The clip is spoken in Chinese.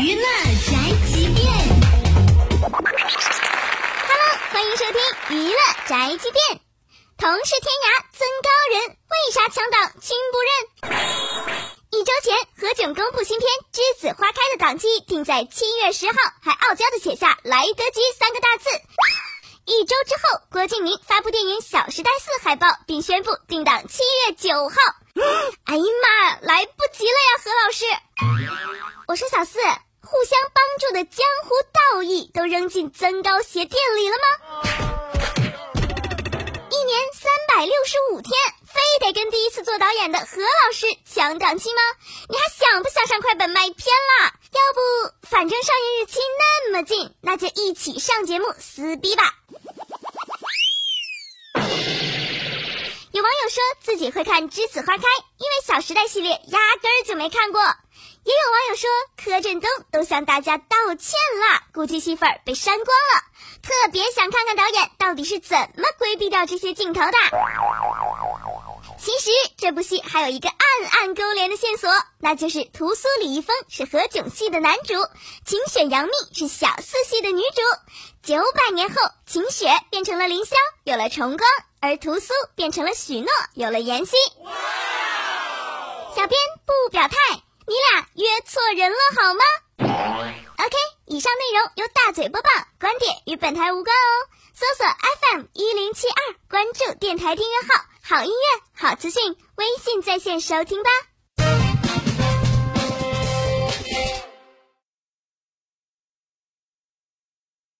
娱乐宅急便，Hello，欢迎收听娱乐宅急便。同是天涯尊高人，为啥墙倒君不认？一周前，何炅公布新片《栀子花开》的档期定在七月十号，还傲娇的写下“来得及”三个大字。一周之后，郭敬明发布电影《小时代四》海报，并宣布定档七月九号。哎呀妈呀，来不及了呀，何老师！我说小四，互相帮助的江湖道义都扔进增高鞋店里了吗？一年三百六十五天，非得跟第一次做导演的何老师抢档期吗？你还想不想上快本卖片啦？要不，反正上映日期那么近，那就一起上节目撕逼吧。说自己会看《栀子花开》，因为《小时代》系列压根儿就没看过。也有网友说柯震东都向大家道歉了，估计戏份被删光了。特别想看看导演到底是怎么规避掉这些镜头的。其实这部戏还有一个暗暗勾连的线索，那就是屠苏李易峰是何炅系的男主，秦雪杨幂是小四系的女主。九百年后，秦雪变成了凌霄，有了重光。而屠苏变成了许诺，有了妍希。小编不表态，你俩约错人了好吗？OK，以上内容由大嘴播报，观点与本台无关哦。搜索 FM 一零七二，关注电台订阅号，好音乐、好资讯，微信在线收听吧。